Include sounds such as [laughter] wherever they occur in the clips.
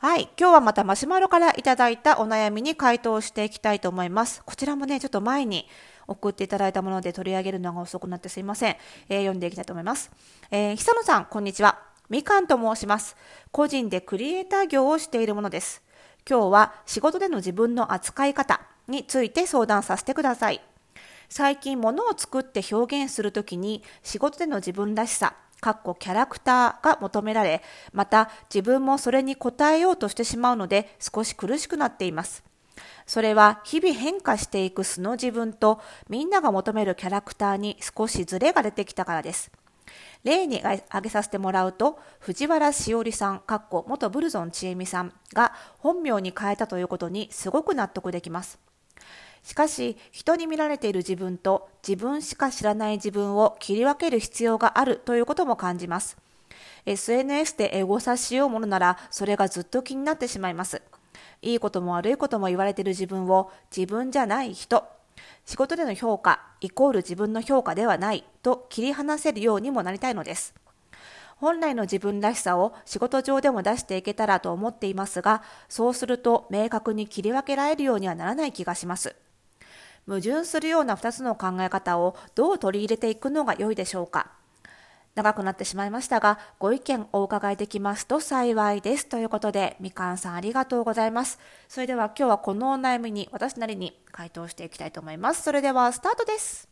はい。今日はまたマシュマロからいただいたお悩みに回答していきたいと思います。こちらもね、ちょっと前に送っていただいたもので取り上げるのが遅くなってすいません。えー、読んでいきたいと思います。えー、久野さん、こんにちは。みかんと申します。個人でクリエイター業をしているものです。今日は仕事での自分の扱い方について相談させてください。最近物を作って表現するときに仕事での自分らしさ、かっこキャラクターが求められ、また自分もそれに応えようとしてしまうので少し苦しくなっています。それは日々変化していく素の自分とみんなが求めるキャラクターに少しズレが出てきたからです。例に挙げさせてもらうと、藤原しおりさん、かっこ元ブルゾンちえみさんが本名に変えたということにすごく納得できます。しかし、人に見られている自分と自分しか知らない自分を切り分ける必要があるということも感じます。SNS でエゴサしようものなら、それがずっと気になってしまいます。いいことも悪いことも言われている自分を自分じゃない人、仕事での評価イコール自分の評価ではないと切り離せるようにもなりたいのです。本来の自分らしさを仕事上でも出していけたらと思っていますが、そうすると明確に切り分けられるようにはならない気がします。矛盾するような2つの考え方をどう取り入れていくのが良いでしょうか？長くなってしまいましたが、ご意見お伺いできますと幸いです。ということで、みかんさんありがとうございます。それでは今日はこのお悩みに私なりに回答していきたいと思います。それではスタートです。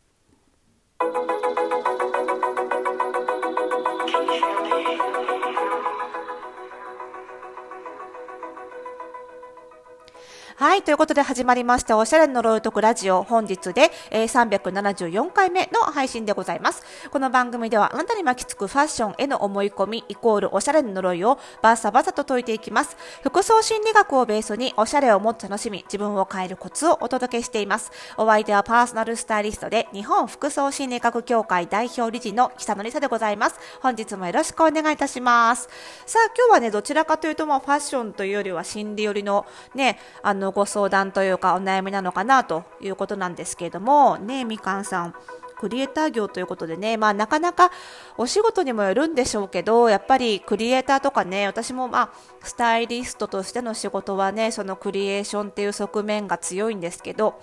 はい。ということで始まりました、おしゃれの呪いとくラジオ。本日で、えー、374回目の配信でございます。この番組では、あなたに巻きつくファッションへの思い込み、イコールおしゃれの呪いをバサバサと解いていきます。服装心理学をベースに、おしゃれをもっと楽しみ、自分を変えるコツをお届けしています。お相手はパーソナルスタイリストで、日本服装心理学協会代表理事の北野里沙でございます。本日もよろしくお願いいたします。さあ、今日はね、どちらかというと、まあ、ファッションというよりは心理寄りのね、あの、のご相談というかお悩みなのかなということなんですけれども、ねみかんさん。クリエイター業ということでね、まあなかなかお仕事にもよるんでしょうけど、やっぱりクリエイターとかね、私もまあスタイリストとしての仕事はね、そのクリエーションっていう側面が強いんですけど、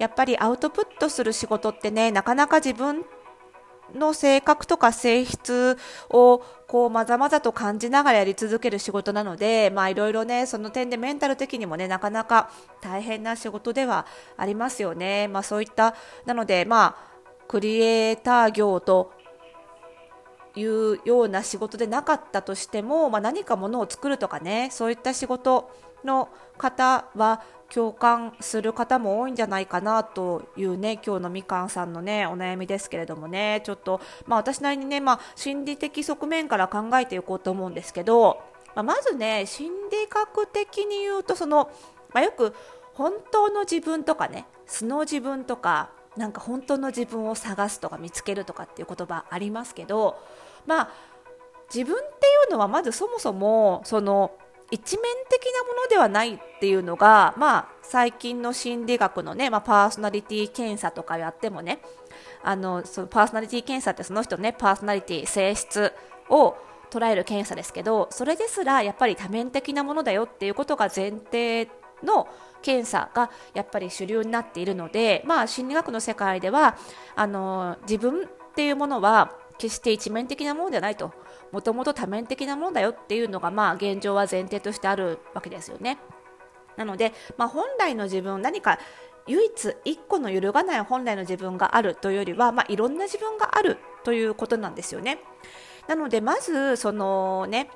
やっぱりアウトプットする仕事ってね、なかなか自分の性格とか性質をこうまざまざと感じながらやり続ける仕事なので、まあいろいろね、その点でメンタル的にもね、なかなか大変な仕事ではありますよね。まあそういった、なのでまあ、クリエイター業というような仕事でなかったとしても、まあ、何かものを作るとかね、そういった仕事の方は共感する方も多いんじゃないかなというね今日のみかんさんのねお悩みですけれどもね。ちょっと、まあ、私なりにね、まあ、心理的側面から考えていこうと思うんですけど、まあ、まずね心理学的に言うとその、まあ、よく本当の自分とかね素の自分とかなんか本当の自分を探すとか見つけるとかっていう言葉ありますけどまあ自分っていうのはまずそもそもその一面的なものではないっていうのが、まあ、最近の心理学のね、まあ、パーソナリティ検査とかやってもね、あの、そのパーソナリティ検査ってその人ね、パーソナリティ、性質を捉える検査ですけど、それですらやっぱり多面的なものだよっていうことが前提の検査がやっぱり主流になっているので、まあ、心理学の世界では、あの、自分っていうものは決して一面的なものではないと。もともと多面的なものだよっていうのが、まあ、現状は前提としてあるわけですよね。なので、まあ、本来の自分何か唯一一個の揺るがない本来の自分があるというよりは、まあ、いろんな自分があるということなんですよね。なのでまずそのね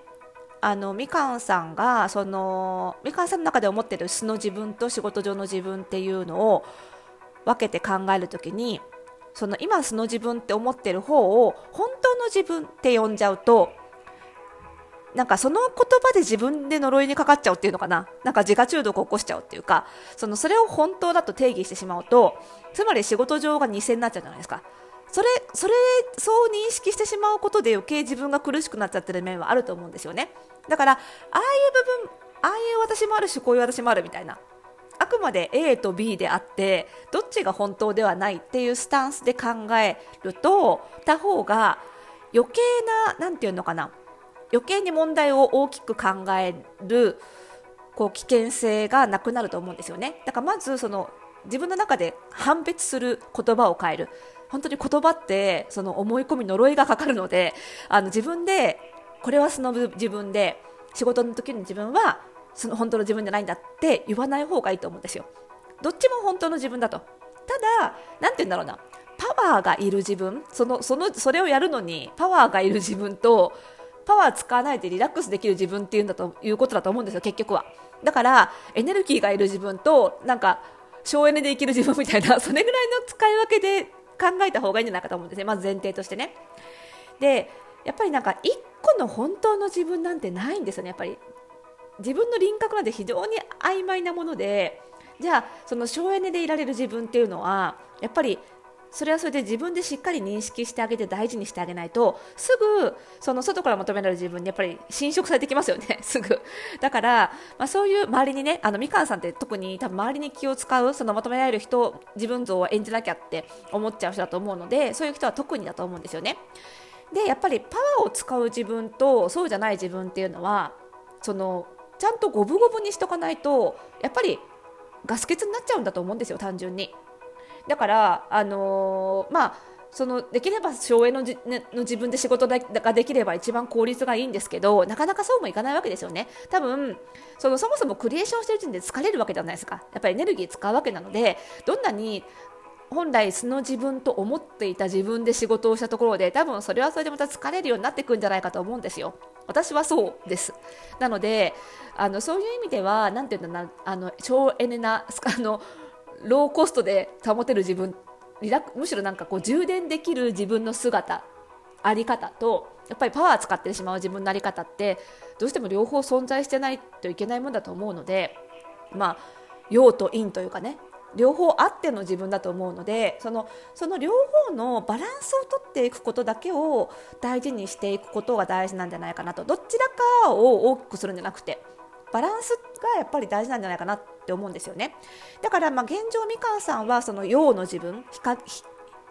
あのみかんさんがそのみかんさんの中で思ってる素の自分と仕事上の自分っていうのを分けて考えるときにその今素の自分って思ってる方を本当の自分って呼んじゃうとなんかその言葉で自分で呪いにかかっちゃうっていうのかな？なんか自我中毒を起こしちゃうっていうかそのそれを本当だと定義してしまうとつまり仕事上が偽になっちゃうじゃないですか。それそれそう認識してしまうことで余計自分が苦しくなっちゃってる面はあると思うんですよね。だからああいう部分ああいう私もあるしこういう私もあるみたいな。あくまで A と B であってどっちが本当ではないっていうスタンスで考えると他方が余計な何て言うのかな余計に問題を大きく考えるこう危険性がなくなると思うんですよね。だからまずその自分の中で判別する言葉を変える。本当に言葉ってその思い込み呪いがかかるのであの自分でこれは素の自分で仕事の時の自分はその本当の自分じゃないんだって言わない方がいいと思うんですよ。どっちも本当の自分だと。ただ何て言うんだろうな。パワーがいる自分そのそのそれをやるのにパワーがいる自分とパワー使わないでリラックスできる自分っていうんだということだと思うんですよ結局は。だからエネルギーがいる自分となんか省エネで生きる自分みたいな [laughs] それぐらいの使い分けで考えた方がいいんじゃないかと思うんですね。まず前提としてね。でやっぱりなんか1個の本当の自分なんてないんですよねやっぱり。自分の輪郭なんて非常に曖昧なものでじゃあその省エネでいられる自分っていうのはやっぱりそれはそれで自分でしっかり認識してあげて大事にしてあげないとすぐその外から求められる自分にやっぱり侵食されてきますよね [laughs] すぐ。だから、まあ、そういう周りにねあのみかんさんって特に多分周りに気を使うその求められる人自分像を演じなきゃって思っちゃう人だと思うのでそういう人は特にだと思うんですよね。でやっぱりパワーを使う自分とそうじゃない自分っていうのはそのちゃんと五分五分にしとかないとやっぱりガス欠になっちゃうんだと思うんですよ単純に。だからあのー、まあそのできれば省エネの、ね、の自分で仕事ができれば一番効率がいいんですけどなかなかそうもいかないわけですよね。多分そのそもそもクリエーションしてる時点で疲れるわけじゃないですか。やっぱりエネルギー使うわけなのでどんなに本来素の自分と思っていた自分で仕事をしたところで多分それはそれでまた疲れるようになっていくんじゃないかと思うんですよ。私はそうです。なのであのそういう意味では何て言うんだなあの省エネな [laughs] あのローコストで保てる自分リラむしろなんかこう充電できる自分の姿あり方とやっぱりパワー使ってしまう自分のあり方ってどうしても両方存在してないといけないもんだと思うのでまあ陽と陰というかね両方あっての自分だと思うのでそのその両方のバランスをとっていくことだけを大事にしていくことが大事なんじゃないかなと。どちらかを大きくするんじゃなくてバランスがやっぱり大事なんじゃないかなって思うんですよね。だからまあ現状みかんさんはその陽の自分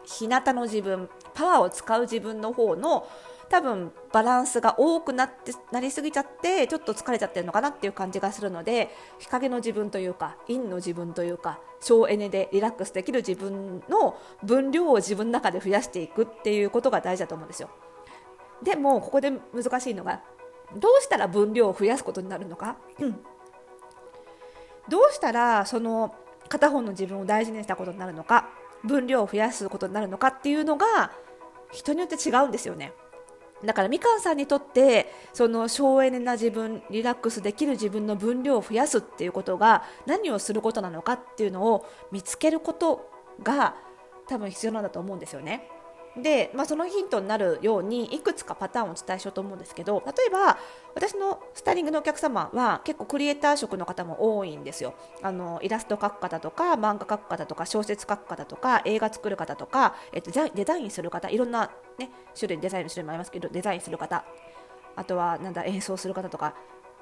日向の自分パワーを使う自分の方の多分バランスが多くなってなりすぎちゃってちょっと疲れちゃってるのかなっていう感じがするので日陰の自分というか陰の自分というか省エネでリラックスできる自分の分量を自分の中で増やしていくっていうことが大事だと思うんですよでもここで難しいのがどうしたら分量を増やすことになるのか、うん、どうしたらその片方の自分を大事にしたことになるのか分量を増やすことになるのかっていうのが人によって違うんですよね。だからみかんさんにとってその省エネな自分リラックスできる自分の分量を増やすっていうことが何をすることなのかっていうのを見つけることが多分必要なんだと思うんですよね。で、まあ、そのヒントになるようにいくつかパターンをお伝えしようと思うんですけど例えば私のスタイリングのお客様は結構クリエイター職の方も多いんですよ。あのイラスト描く方とか漫画描く方とか小説書く方とか映画作る方とか、えっと、デザインする方いろんな、ね、種類デザインの種類もありますけどデザインする方。あとはなんだ演奏する方とか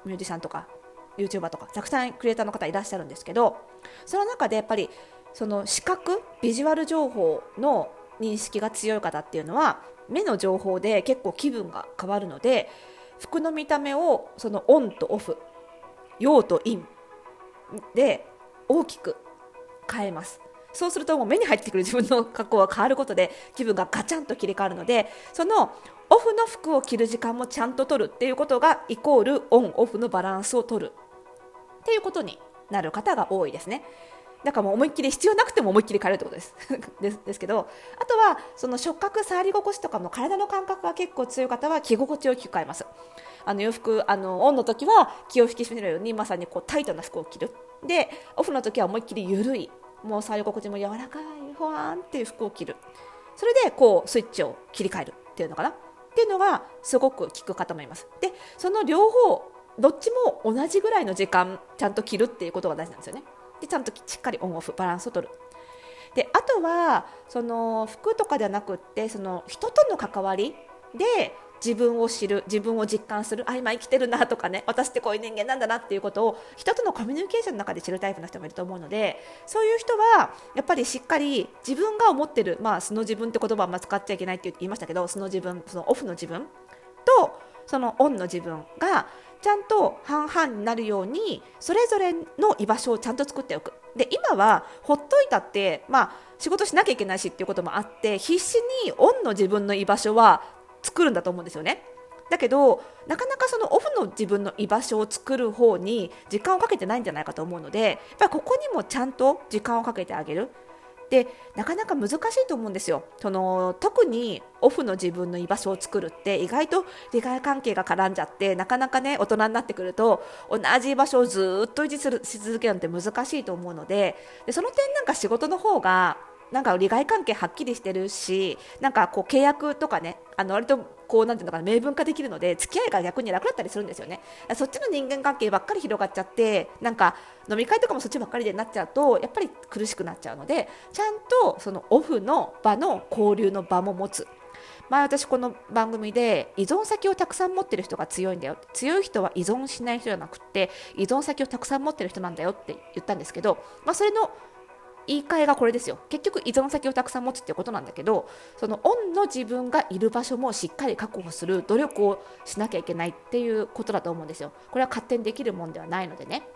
ミュージシャンとか YouTuber とかたくさんクリエイターの方いらっしゃるんですけどその中でやっぱりその視覚ビジュアル情報の認識が強い方っていうのは目の情報で結構気分が変わるので服の見た目をそのオンとオフ陽と陰で大きく変えますそうするともう目に入ってくる [laughs] 自分の格好が変わることで気分がガチャンと切り替わるのでそのオフの服を着る時間もちゃんと取るっていうことがイコールオンオフのバランスを取るっていうことになる方が多いですね。だからもう思いっきり必要なくても思いっきり変えるってことです。[laughs] ですけどあとはその触覚触り心地とかも体の感覚が結構強い方は着心地を聞き換えます。あの洋服あのオンの時は気を引き締めるようにまさにこうタイトな服を着る。でオフの時は思いっきり緩い。もう触り心地も柔らかいふわーんっていう服を着る。それでこうスイッチを切り替えるっていうのかな。っていうのがすごく効く方もいます。でその両方どっちも同じぐらいの時間ちゃんと着るっていうことが大事なんですよね。でちゃんとしっかりオンオフバランスを取る。であとはその服とかではなくってその人との関わりで自分を知る自分を実感するあ今生きてるなとかね私ってこういう人間なんだなっていうことを人とのコミュニケーションの中で知るタイプの人もいると思うのでそういう人はやっぱりしっかり自分が思ってるまあ素の自分って言葉はあんま使っちゃいけないって言いましたけど素の自分そのオフの自分とそのオンの自分がちゃんと半々になるようにそれぞれの居場所をちゃんと作っておくで今はほっといたって、まあ、仕事しなきゃいけないしっていうこともあって必死にオンの自分の居場所は作るんだと思うんですよね。だけどなかなかそのオフの自分の居場所を作る方に時間をかけてないんじゃないかと思うのでやっぱここにもちゃんと時間をかけてあげるでなかなか難しいと思うんですよ。その特にオフの自分の居場所を作るって意外と利害関係が絡んじゃってなかなかね大人になってくると同じ居場所をずっと維持するし続けるのって難しいと思うのででその点なんか仕事の方がなんか利害関係はっきりしてるしなんかこう契約とかねあの割とこうなんていうのかな明文化できるので付き合いが逆に楽だったりするんですよね。そっちの人間関係ばっかり広がっちゃってなんか飲み会とかもそっちばっかりでなっちゃうとやっぱり苦しくなっちゃうのでちゃんとそのオフの場の交流の場も持つ。前私この番組で依存先をたくさん持ってる人が強いんだよ。強い人は依存しない人じゃなくて依存先をたくさん持ってる人なんだよって言ったんですけど、まあ、それの言い換えがこれですよ。結局依存先をたくさん持つっていうことなんだけどそのオンの自分がいる場所もしっかり確保する努力をしなきゃいけないっていうことだと思うんですよ。これは勝手にできるもんではないのでね。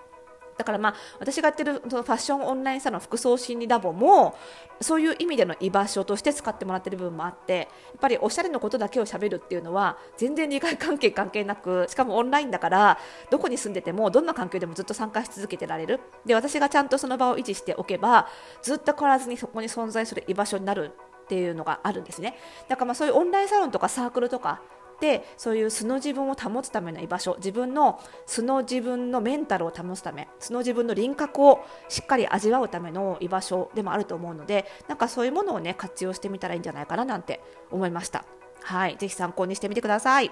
だからまあ私がやってるそのファッションオンラインサロン服装心理ラボもそういう意味での居場所として使ってもらってる部分もあってやっぱりおしゃれのことだけをしゃべるっていうのは全然利害関係関係なくしかもオンラインだからどこに住んでてもどんな環境でもずっと参加し続けてられる。で私がちゃんとその場を維持しておけばずっと変わらずにそこに存在する居場所になるっていうのがあるんですね。だからまあそういうオンラインサロンとかサークルとかってそういう素の自分を保つための居場所自分の素の自分のメンタルを保つため素の自分の輪郭をしっかり味わうための居場所でもあると思うのでなんかそういうものをね活用してみたらいいんじゃないかななんて思いました。はい。ぜひ参考にしてみてください。